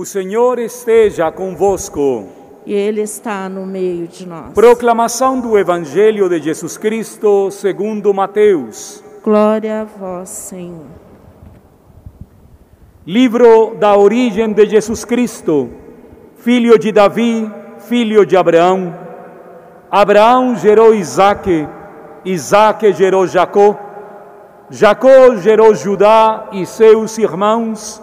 O Senhor esteja convosco. E Ele está no meio de nós. Proclamação do Evangelho de Jesus Cristo segundo Mateus. Glória a vós, Senhor. Livro da origem de Jesus Cristo, filho de Davi, filho de Abraão. Abraão gerou Isaque, Isaque gerou Jacó, Jacó gerou Judá e seus irmãos.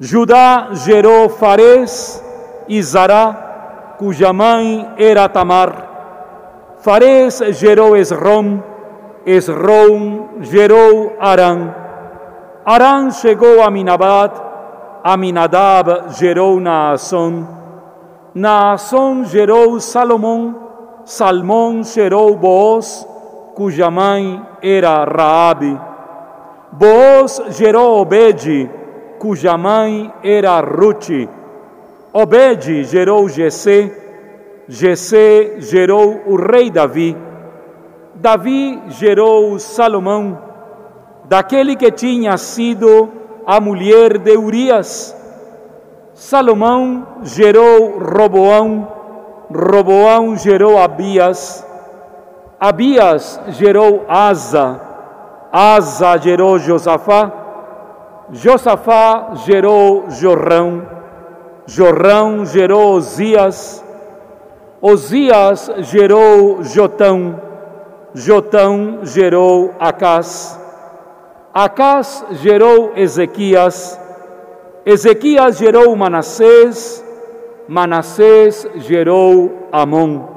Judá gerou Fares e Zará, cuja mãe era Tamar. Fares gerou Esrom, Esrom gerou Arã. Arã chegou a Minabad, Aminadab gerou Naasson. Naasson gerou Salomão, Salmão gerou Boaz, cuja mãe era Raabe. Boaz gerou Obed, cuja mãe era Ruth. Obed gerou Jessé, Jessé gerou o rei Davi. Davi gerou Salomão, daquele que tinha sido a mulher de Urias. Salomão gerou Roboão, Roboão gerou Abias, Abias gerou Asa, Asa gerou Josafá, Josafá gerou Jorrão, Jorrão gerou Osias, Osias gerou Jotão, Jotão gerou Acás, Acás gerou Ezequias, Ezequias gerou Manassés, Manassés gerou Amon.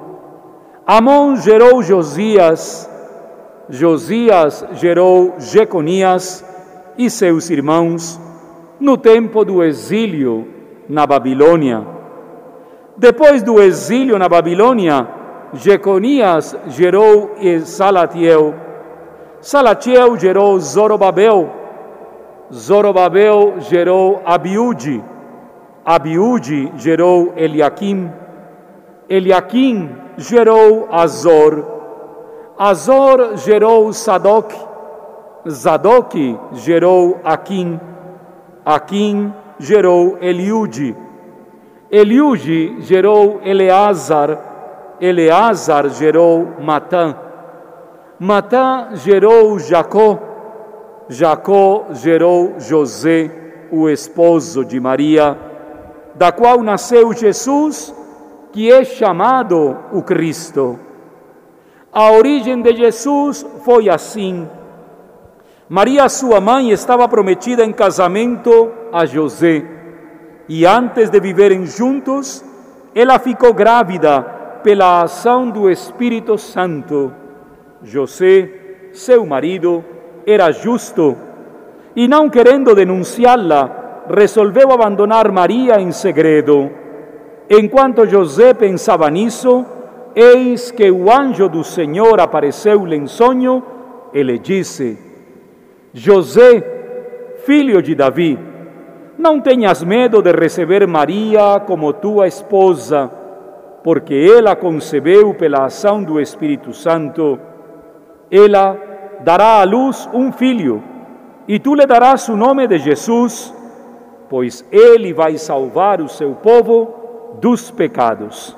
Amon gerou Josias, Josias gerou Jeconias e seus irmãos no tempo do exílio na Babilônia. Depois do exílio na Babilônia, Jeconias gerou Salatiel. Salatiel gerou Zorobabel. Zorobabel gerou Abiúde. Abiúde gerou Eliakim. Eliakim gerou Azor. Azor gerou Sadoc. Sadoc gerou Aquim. Aquim gerou Eliude. Eliude gerou Eleazar. Eleazar gerou Matã. Matã gerou Jacó. Jacó gerou José, o esposo de Maria, da qual nasceu Jesus, que é chamado o Cristo. A origem de Jesus foi assim. Maria, sua mãe, estava prometida em casamento a José, e antes de viverem juntos, ela ficou grávida pela ação do Espírito Santo. José, seu marido, era justo e, não querendo denunciá-la, resolveu abandonar Maria em segredo. Enquanto José pensava nisso, eis que o anjo do Senhor apareceu-lhe em sonho e lhe disse: José, filho de Davi, não tenhas medo de receber Maria como tua esposa, porque ela concebeu pela ação do Espírito Santo. Ela dará à luz um filho, e tu lhe darás o nome de Jesus, pois ele vai salvar o seu povo dos pecados.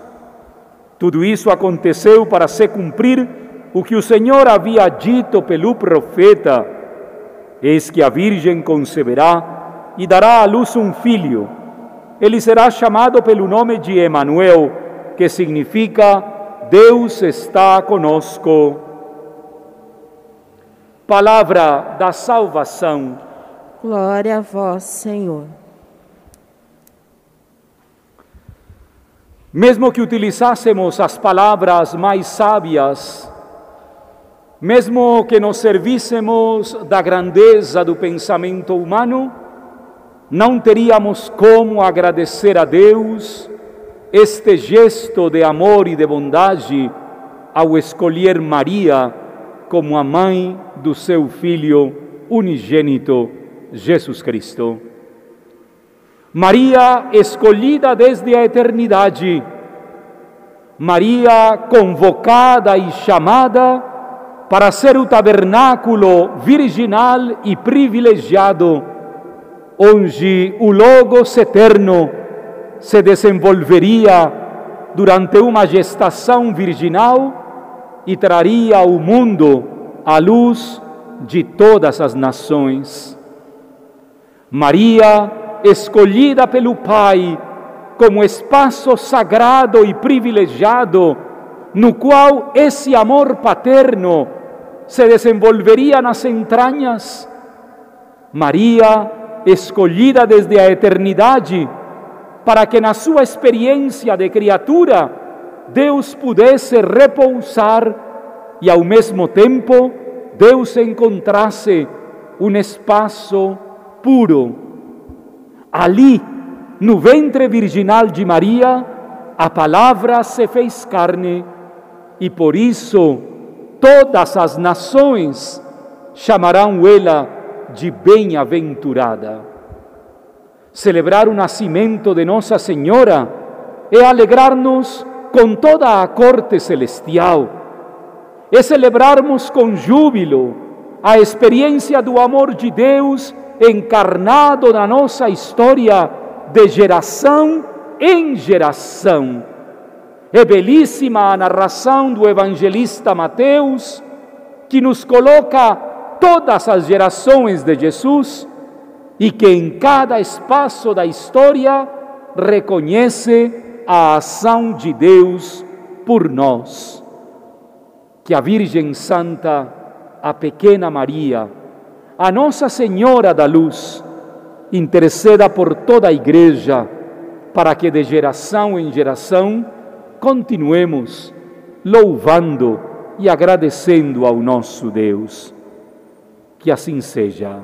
Tudo isso aconteceu para se cumprir o que o Senhor havia dito pelo profeta: Eis que a Virgem conceberá e dará à luz um filho. Ele será chamado pelo nome de Emanuel, que significa Deus está conosco. Palavra da salvação. Glória a vós, Senhor. Mesmo que utilizássemos as palavras mais sábias, mesmo que nos servíssemos da grandeza do pensamento humano, não teríamos como agradecer a Deus este gesto de amor e de bondade ao escolher Maria como a mãe do seu Filho unigênito, Jesus Cristo. Maria escolhida desde a eternidade, Maria convocada e chamada para ser o tabernáculo virginal e privilegiado onde o Logos eterno se desenvolveria durante uma gestação virginal e traria ao mundo a luz de todas as nações. Maria, escolhida pelo Pai como espaço sagrado e privilegiado, no qual esse amor paterno se desenvolveria nas entranhas. Maria, escolhida desde a eternidade, para que na sua experiência de criatura Deus pudesse repousar e ao mesmo tempo Deus encontrasse um espaço puro. Ali, no ventre virginal de Maria, a palavra se fez carne e por isso todas as nações chamarão ela de bem-aventurada. Celebrar o nascimento de Nossa Senhora é alegrar-nos com toda a corte celestial, é celebrarmos com júbilo a experiência do amor de Deus encarnado na nossa história de geração em geração. É belíssima a narração do evangelista Mateus, que nos coloca todas as gerações de Jesus e que em cada espaço da história reconhece a ação de Deus por nós. Que a Virgem Santa, a pequena Maria, a Nossa Senhora da Luz, interceda por toda a Igreja, para que de geração em geração continuemos louvando e agradecendo ao nosso Deus. Que assim seja.